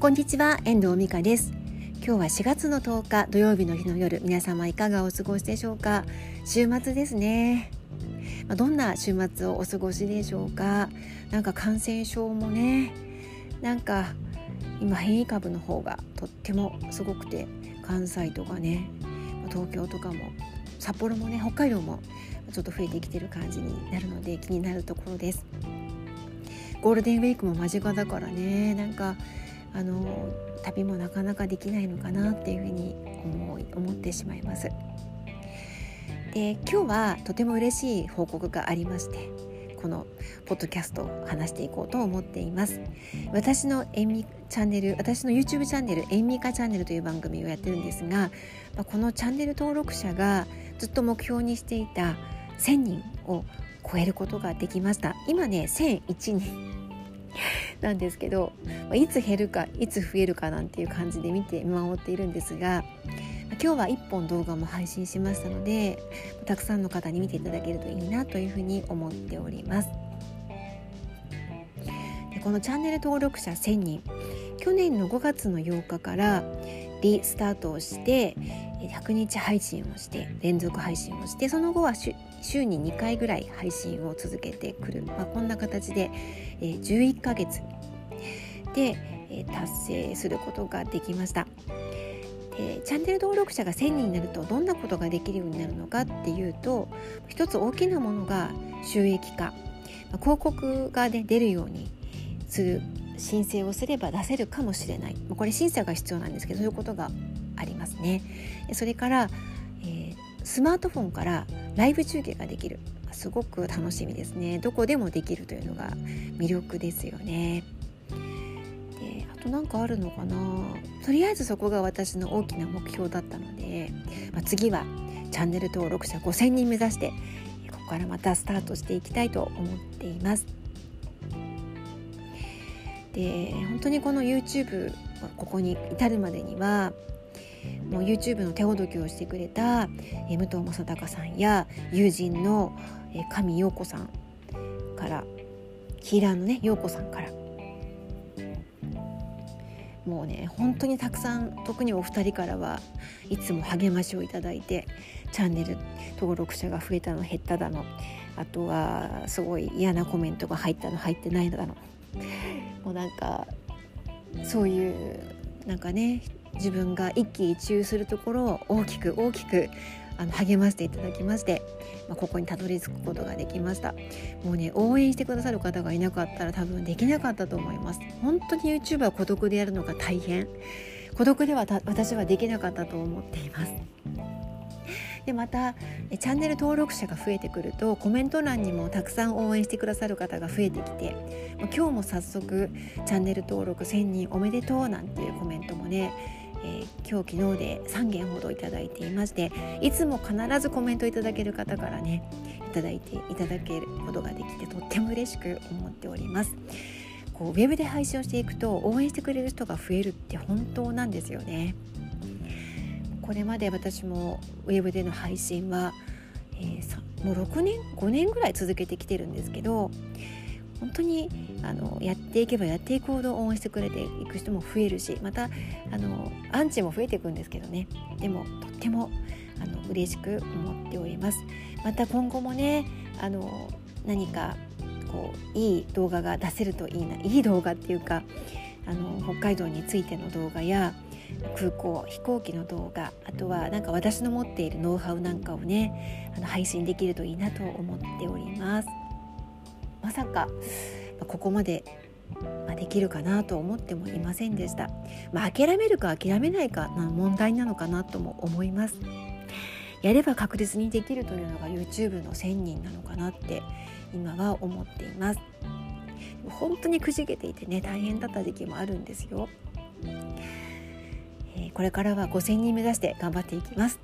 こんにちは遠藤美香です。今日は4月の10日土曜日の日の夜皆様いかがお過ごしでしょうか？週末ですね。どんな週末をお過ごしでしょうか？なんか感染症もねなんか今変異株の方がとってもすごくて関西とかね東京とかも札幌もね北海道もちょっと増えてきてる感じになるので気になるところです。ゴールデンウィークも間近だからねなんかあの旅もなかなかできないのかなっていうふうに思い思ってしまいます。で今日はとても嬉しい報告がありましてこのポッドキャストを話していこうと思っています。私のえみチャンネル私の YouTube チャンネルえみかチャンネルという番組をやってるんですがこのチャンネル登録者がずっと目標にしていた1000人を超えることができました。今ね1001人 なんですけどいつ減るかいつ増えるかなんていう感じで見て見守っているんですが今日は1本動画も配信しましたのでたくさんの方に見ていただけるといいなというふうに思っております。でこのチャンネル登録者1000人。去年の5月の8日からリスタートをして100日配信をして連続配信をしてその後は週に2回ぐらい配信を続けてくる、まあ、こんな形で11ヶ月。で達成することができました。でチャンネル登録者が1000人になるとどんなことができるようになるのかっていうと一つ大きなものが収益化。広告が、ね、出るようにする申請をすれば出せるかもしれない。これ審査が必要なんですけどそういうことがありますね。それから、えー、スマートフォンからライブ中継ができる。すごく楽しみですね。どこでもできるというのが魅力ですよね。であと何かあるのかな。とりあえずそこが私の大きな目標だったので、まあ、次はチャンネル登録者5000人目指してここからまたスタートしていきたいと思っています。で本当にこの YouTube ここに至るまでにはもう YouTube の手ほどきをしてくれた、え武藤正隆さんや友人の、え上陽子さんからヒーラーのね陽子さんから。もうね本当にたくさん特にお二人からはいつも励ましをいただいてチャンネル登録者が増えたの減っただの。あとはすごい嫌なコメントが入ったの入ってないのだの。もうなんかそういうなんかね自分が一喜一憂するところを大きく大きくあの励ましていただきまして、まあ、ここにたどり着くことができました。もうね応援してくださる方がいなかったら多分できなかったと思います。本当に YouTube は孤独でやるのが大変。孤独では私はできなかったと思っています。でまたチャンネル登録者が増えてくるとコメント欄にもたくさん応援してくださる方が増えてきて今日も早速チャンネル登録1000人おめでとうなんていうコメントもねえー、今日昨日で3件ほどいただいていましていつも必ずコメントいただける方からねいただいていただけることができてとっても嬉しく思っております。こうウェブで配信をしていくと応援してくれる人が増えるって本当なんですよね。これまで私もウェブでの配信は、えー、もう6年5年ぐらい続けてきてるんですけど本当にあのやっていけばやっていくほど応援してくれていく人も増えるしまたあのアンチも増えていくんですけどね。でもとってもあの嬉しく思っております。また今後もねあの何かこういい動画が出せるといいないい動画っていうかあの北海道についての動画や空港飛行機の動画あとはなんか私の持っているノウハウなんかをねあの配信できるといいなと思っております。まさかここまでできるかなと思ってもいませんでした、まあ、諦めるか諦めないかな問題なのかなとも思います。やれば確実にできるというのが YouTube の1000人なのかなって今は思っています。本当にくじけていてね大変だった時期もあるんですよ。これからは5000人目指して頑張っていきます。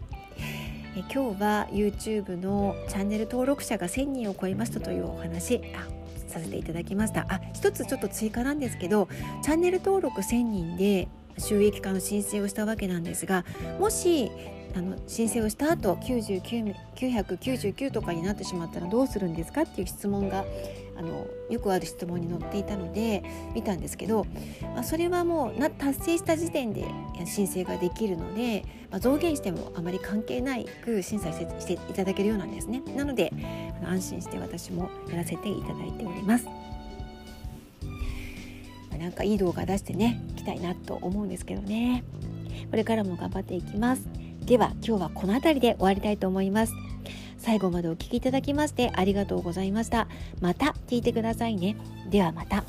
え今日は YouTube のチャンネル登録者が1000人を超えましたというお話あさせていただきました。あ一つちょっと追加なんですけどチャンネル登録1000人で収益化の申請をしたわけなんですがもしあの申請をした後99 999とかになってしまったらどうするんですかっていう質問があのよくある質問に載っていたので見たんですけど、まあ、それはもうな達成した時点で申請ができるので、まあ、増減してもあまり関係ないく審査していただけるようなんですね。なのであの安心して私もやらせていただいております。なんかいい動画出してねいきたいなと思うんですけどね。これからも頑張っていきます。では今日はこの辺りで終わりたいと思います。最後までお聴きいただきましてありがとうございました。また聞いてくださいね。ではまた。